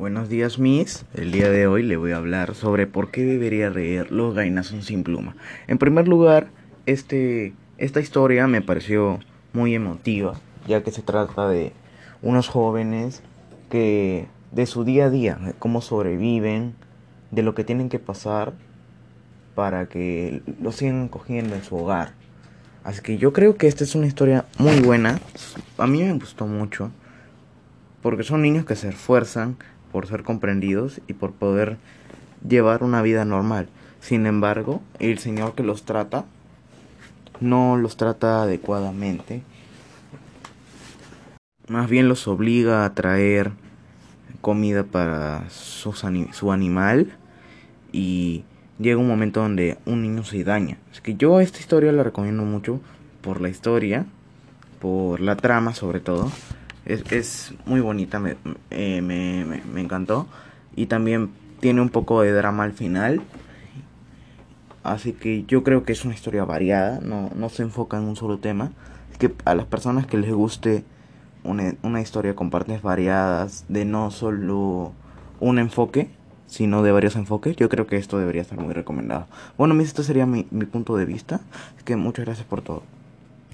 Buenos días, Miss. El día de hoy le voy a hablar sobre por qué debería leer Los Gainazos sin pluma. En primer lugar, este, esta historia me pareció muy emotiva, ya que se trata de unos jóvenes que de su día a día, de cómo sobreviven, de lo que tienen que pasar para que lo sigan cogiendo en su hogar. Así que yo creo que esta es una historia muy buena. A mí me gustó mucho. Porque son niños que se esfuerzan por ser comprendidos y por poder llevar una vida normal. Sin embargo, el Señor que los trata no los trata adecuadamente. Más bien los obliga a traer comida para su animal y llega un momento donde un niño se daña. Es que yo esta historia la recomiendo mucho por la historia, por la trama sobre todo. Es, es muy bonita, me, eh, me, me, encantó. Y también tiene un poco de drama al final. Así que yo creo que es una historia variada, no, no se enfoca en un solo tema. Es que a las personas que les guste una, una historia con partes variadas, de no solo un enfoque, sino de varios enfoques, yo creo que esto debería estar muy recomendado. Bueno, esto sería mi, mi punto de vista. Que muchas gracias por todo.